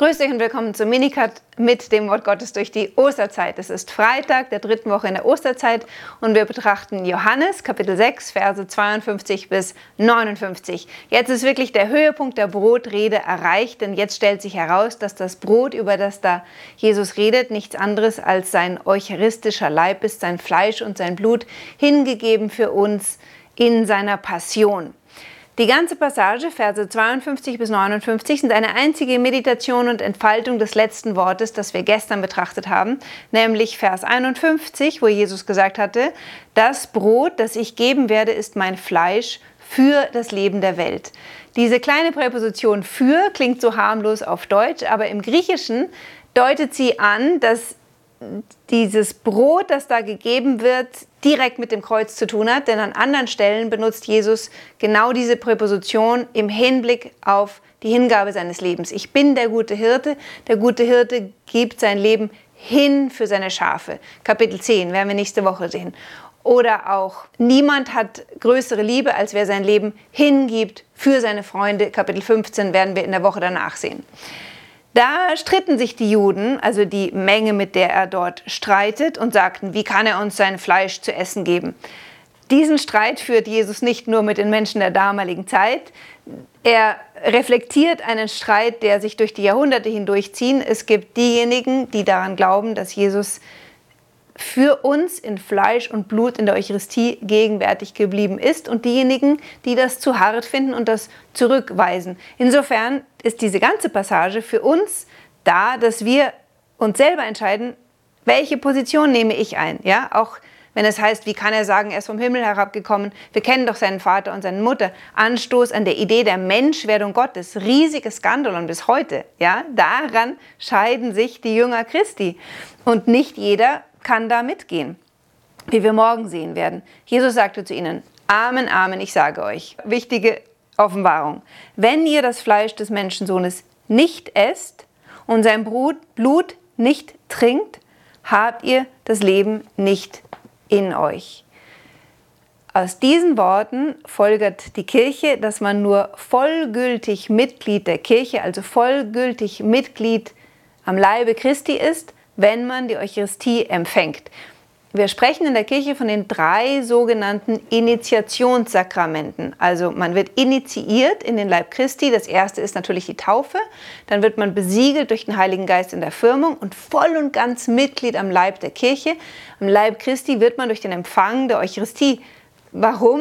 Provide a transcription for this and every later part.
Grüß euch und willkommen zum Minicut mit dem Wort Gottes durch die Osterzeit. Es ist Freitag der dritten Woche in der Osterzeit und wir betrachten Johannes Kapitel 6, Verse 52 bis 59. Jetzt ist wirklich der Höhepunkt der Brotrede erreicht, denn jetzt stellt sich heraus, dass das Brot, über das da Jesus redet, nichts anderes als sein eucharistischer Leib ist, sein Fleisch und sein Blut, hingegeben für uns in seiner Passion. Die ganze Passage, Verse 52 bis 59, sind eine einzige Meditation und Entfaltung des letzten Wortes, das wir gestern betrachtet haben, nämlich Vers 51, wo Jesus gesagt hatte, das Brot, das ich geben werde, ist mein Fleisch für das Leben der Welt. Diese kleine Präposition für klingt so harmlos auf Deutsch, aber im Griechischen deutet sie an, dass dieses Brot, das da gegeben wird, direkt mit dem Kreuz zu tun hat, denn an anderen Stellen benutzt Jesus genau diese Präposition im Hinblick auf die Hingabe seines Lebens. Ich bin der gute Hirte. Der gute Hirte gibt sein Leben hin für seine Schafe. Kapitel 10 werden wir nächste Woche sehen. Oder auch, niemand hat größere Liebe, als wer sein Leben hingibt für seine Freunde. Kapitel 15 werden wir in der Woche danach sehen. Da stritten sich die Juden, also die Menge, mit der er dort streitet, und sagten, wie kann er uns sein Fleisch zu essen geben? Diesen Streit führt Jesus nicht nur mit den Menschen der damaligen Zeit. Er reflektiert einen Streit, der sich durch die Jahrhunderte hindurchzieht. Es gibt diejenigen, die daran glauben, dass Jesus für uns in Fleisch und Blut in der Eucharistie gegenwärtig geblieben ist und diejenigen, die das zu hart finden und das zurückweisen. Insofern ist diese ganze Passage für uns da, dass wir uns selber entscheiden, welche Position nehme ich ein. Ja, auch wenn es heißt, wie kann er sagen, er ist vom Himmel herabgekommen? Wir kennen doch seinen Vater und seine Mutter. Anstoß an der Idee der Menschwerdung Gottes, riesiges Skandal und bis heute. Ja, daran scheiden sich die Jünger Christi. Und nicht jeder kann da mitgehen, wie wir morgen sehen werden. Jesus sagte zu ihnen, Amen, Amen, ich sage euch. Wichtige Offenbarung. Wenn ihr das Fleisch des Menschensohnes nicht esst und sein Blut nicht trinkt, habt ihr das Leben nicht in euch. Aus diesen Worten folgert die Kirche, dass man nur vollgültig Mitglied der Kirche, also vollgültig Mitglied am Leibe Christi ist, wenn man die Eucharistie empfängt. Wir sprechen in der Kirche von den drei sogenannten Initiationssakramenten. Also man wird initiiert in den Leib Christi. Das erste ist natürlich die Taufe. Dann wird man besiegelt durch den Heiligen Geist in der Firmung und voll und ganz Mitglied am Leib der Kirche. Am Leib Christi wird man durch den Empfang der Eucharistie. Warum?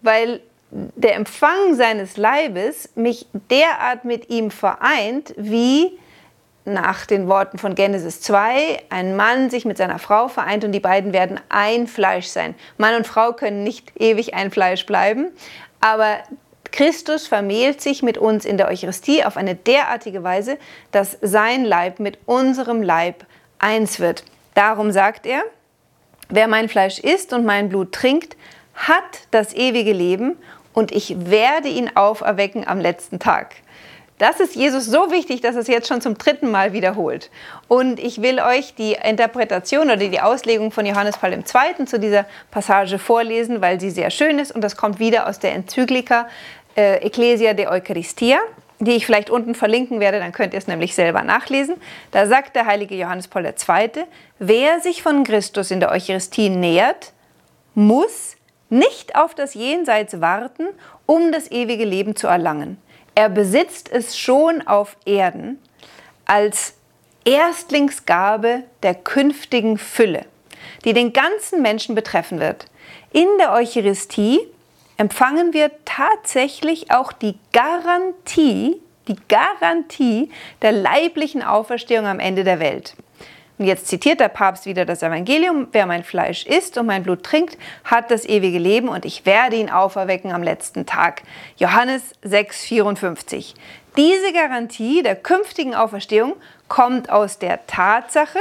Weil der Empfang seines Leibes mich derart mit ihm vereint, wie nach den Worten von Genesis 2 ein Mann sich mit seiner Frau vereint und die beiden werden ein Fleisch sein. Mann und Frau können nicht ewig ein Fleisch bleiben, aber Christus vermählt sich mit uns in der Eucharistie auf eine derartige Weise, dass sein Leib mit unserem Leib eins wird. Darum sagt er, wer mein Fleisch isst und mein Blut trinkt, hat das ewige Leben und ich werde ihn auferwecken am letzten Tag. Das ist Jesus so wichtig, dass es jetzt schon zum dritten Mal wiederholt. Und ich will euch die Interpretation oder die Auslegung von Johannes Paul II. zu dieser Passage vorlesen, weil sie sehr schön ist und das kommt wieder aus der Enzyklika äh, Ecclesia de Eucharistia die ich vielleicht unten verlinken werde, dann könnt ihr es nämlich selber nachlesen. Da sagt der heilige Johannes Paul II., wer sich von Christus in der Eucharistie nähert, muss nicht auf das Jenseits warten, um das ewige Leben zu erlangen. Er besitzt es schon auf Erden als Erstlingsgabe der künftigen Fülle, die den ganzen Menschen betreffen wird. In der Eucharistie empfangen wir tatsächlich auch die Garantie, die Garantie der leiblichen Auferstehung am Ende der Welt. Und jetzt zitiert der Papst wieder das Evangelium, wer mein Fleisch isst und mein Blut trinkt, hat das ewige Leben und ich werde ihn auferwecken am letzten Tag. Johannes 6,54. Diese Garantie der künftigen Auferstehung kommt aus der Tatsache,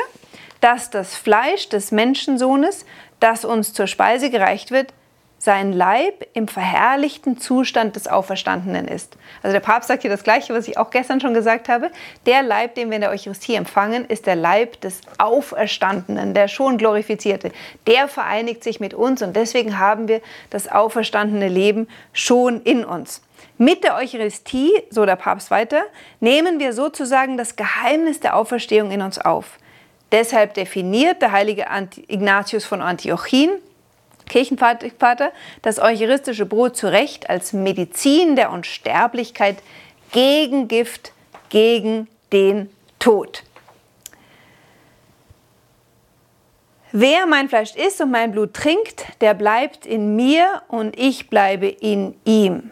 dass das Fleisch des Menschensohnes, das uns zur Speise gereicht wird, sein Leib im verherrlichten Zustand des Auferstandenen ist. Also der Papst sagt hier das Gleiche, was ich auch gestern schon gesagt habe. Der Leib, den wir in der Eucharistie empfangen, ist der Leib des Auferstandenen, der schon glorifizierte. Der vereinigt sich mit uns und deswegen haben wir das auferstandene Leben schon in uns. Mit der Eucharistie, so der Papst weiter, nehmen wir sozusagen das Geheimnis der Auferstehung in uns auf. Deshalb definiert der heilige Ignatius von Antiochien Kirchenvater, das eucharistische Brot zu Recht als Medizin der Unsterblichkeit gegen Gift, gegen den Tod. Wer mein Fleisch isst und mein Blut trinkt, der bleibt in mir und ich bleibe in ihm.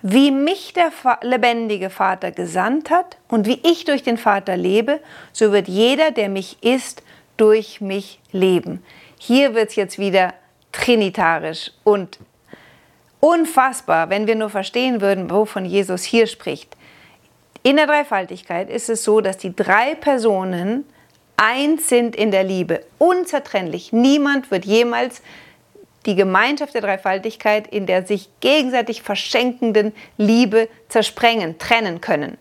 Wie mich der lebendige Vater gesandt hat und wie ich durch den Vater lebe, so wird jeder, der mich isst, durch mich leben. Hier wird es jetzt wieder trinitarisch und unfassbar, wenn wir nur verstehen würden, wovon Jesus hier spricht. In der Dreifaltigkeit ist es so, dass die drei Personen eins sind in der Liebe, unzertrennlich. Niemand wird jemals die Gemeinschaft der Dreifaltigkeit in der sich gegenseitig verschenkenden Liebe zersprengen, trennen können.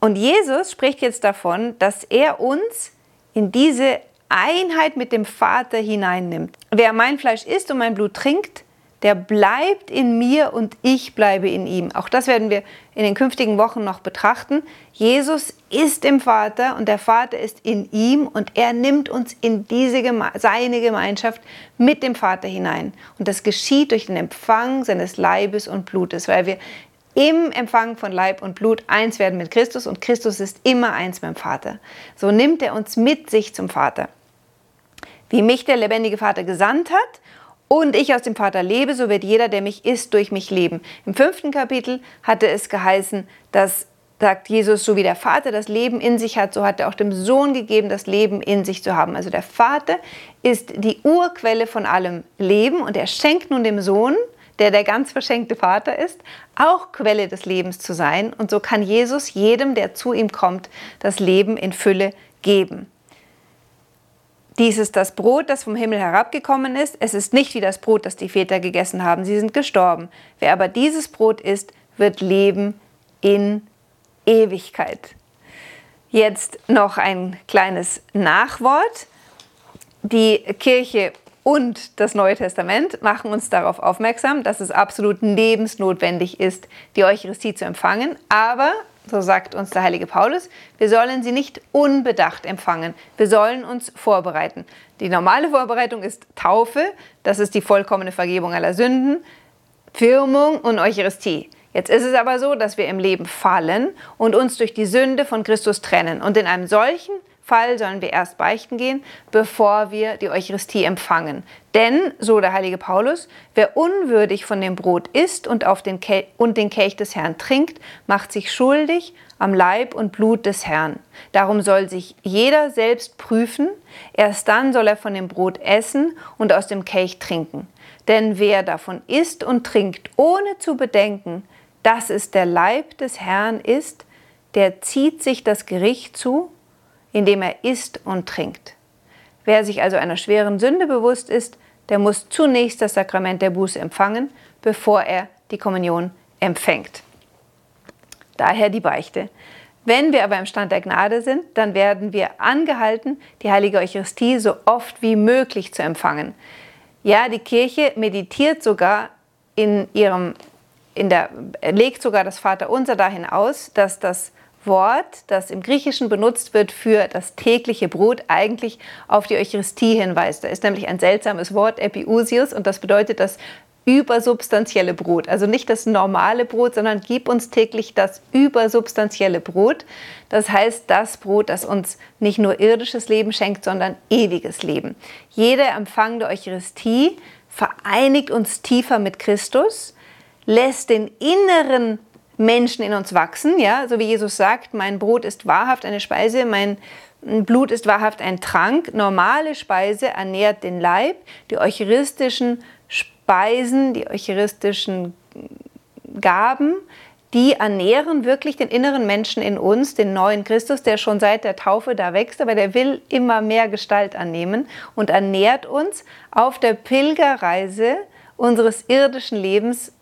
Und Jesus spricht jetzt davon, dass er uns in diese Einheit mit dem Vater hineinnimmt. Wer mein Fleisch isst und mein Blut trinkt, der bleibt in mir und ich bleibe in ihm. Auch das werden wir in den künftigen Wochen noch betrachten. Jesus ist im Vater und der Vater ist in ihm und er nimmt uns in diese Geme seine Gemeinschaft mit dem Vater hinein. Und das geschieht durch den Empfang seines Leibes und Blutes, weil wir im Empfang von Leib und Blut eins werden mit Christus und Christus ist immer eins mit dem Vater. So nimmt er uns mit sich zum Vater. Wie mich der lebendige Vater gesandt hat und ich aus dem Vater lebe, so wird jeder, der mich isst, durch mich leben. Im fünften Kapitel hatte es geheißen, dass sagt Jesus, so wie der Vater das Leben in sich hat, so hat er auch dem Sohn gegeben, das Leben in sich zu haben. Also der Vater ist die Urquelle von allem Leben und er schenkt nun dem Sohn, der der ganz verschenkte Vater ist, auch Quelle des Lebens zu sein. Und so kann Jesus jedem, der zu ihm kommt, das Leben in Fülle geben. Dies ist das Brot, das vom Himmel herabgekommen ist. Es ist nicht wie das Brot, das die Väter gegessen haben. Sie sind gestorben. Wer aber dieses Brot isst, wird leben in Ewigkeit. Jetzt noch ein kleines Nachwort. Die Kirche und das Neue Testament machen uns darauf aufmerksam, dass es absolut lebensnotwendig ist, die Eucharistie zu empfangen. Aber so sagt uns der heilige Paulus, wir sollen sie nicht unbedacht empfangen, wir sollen uns vorbereiten. Die normale Vorbereitung ist Taufe, das ist die vollkommene Vergebung aller Sünden, Firmung und Eucharistie. Jetzt ist es aber so, dass wir im Leben fallen und uns durch die Sünde von Christus trennen. Und in einem solchen Fall sollen wir erst beichten gehen, bevor wir die Eucharistie empfangen. Denn, so der heilige Paulus, wer unwürdig von dem Brot isst und, auf den und den Kelch des Herrn trinkt, macht sich schuldig am Leib und Blut des Herrn. Darum soll sich jeder selbst prüfen, erst dann soll er von dem Brot essen und aus dem Kelch trinken. Denn wer davon isst und trinkt, ohne zu bedenken, dass es der Leib des Herrn ist, der zieht sich das Gericht zu indem er isst und trinkt. Wer sich also einer schweren Sünde bewusst ist, der muss zunächst das Sakrament der Buße empfangen, bevor er die Kommunion empfängt. Daher die Beichte. Wenn wir aber im Stand der Gnade sind, dann werden wir angehalten, die heilige Eucharistie so oft wie möglich zu empfangen. Ja, die Kirche meditiert sogar in ihrem, in der, legt sogar das Vaterunser dahin aus, dass das Wort, das im Griechischen benutzt wird für das tägliche Brot, eigentlich auf die Eucharistie hinweist. Da ist nämlich ein seltsames Wort, Epiusius, und das bedeutet das übersubstanzielle Brot. Also nicht das normale Brot, sondern gib uns täglich das übersubstanzielle Brot. Das heißt, das Brot, das uns nicht nur irdisches Leben schenkt, sondern ewiges Leben. Jeder Empfang der Eucharistie vereinigt uns tiefer mit Christus, lässt den inneren Menschen in uns wachsen, ja, so wie Jesus sagt, mein Brot ist wahrhaft eine Speise, mein Blut ist wahrhaft ein Trank. Normale Speise ernährt den Leib, die eucharistischen Speisen, die eucharistischen Gaben, die ernähren wirklich den inneren Menschen in uns, den neuen Christus, der schon seit der Taufe da wächst, aber der will immer mehr Gestalt annehmen und ernährt uns auf der Pilgerreise unseres irdischen Lebens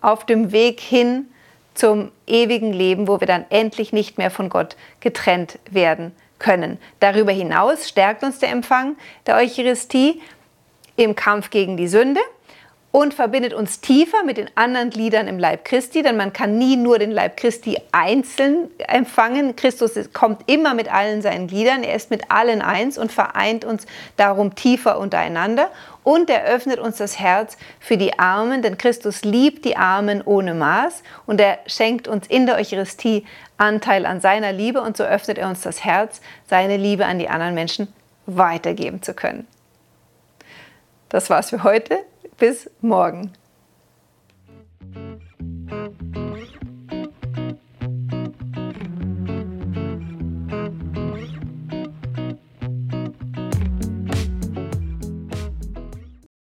auf dem Weg hin zum ewigen Leben, wo wir dann endlich nicht mehr von Gott getrennt werden können. Darüber hinaus stärkt uns der Empfang der Eucharistie im Kampf gegen die Sünde und verbindet uns tiefer mit den anderen Gliedern im Leib Christi, denn man kann nie nur den Leib Christi einzeln empfangen. Christus kommt immer mit allen seinen Gliedern, er ist mit allen eins und vereint uns darum tiefer untereinander und er öffnet uns das Herz für die Armen, denn Christus liebt die Armen ohne Maß und er schenkt uns in der Eucharistie Anteil an seiner Liebe und so öffnet er uns das Herz, seine Liebe an die anderen Menschen weitergeben zu können. Das war's für heute. Bis morgen.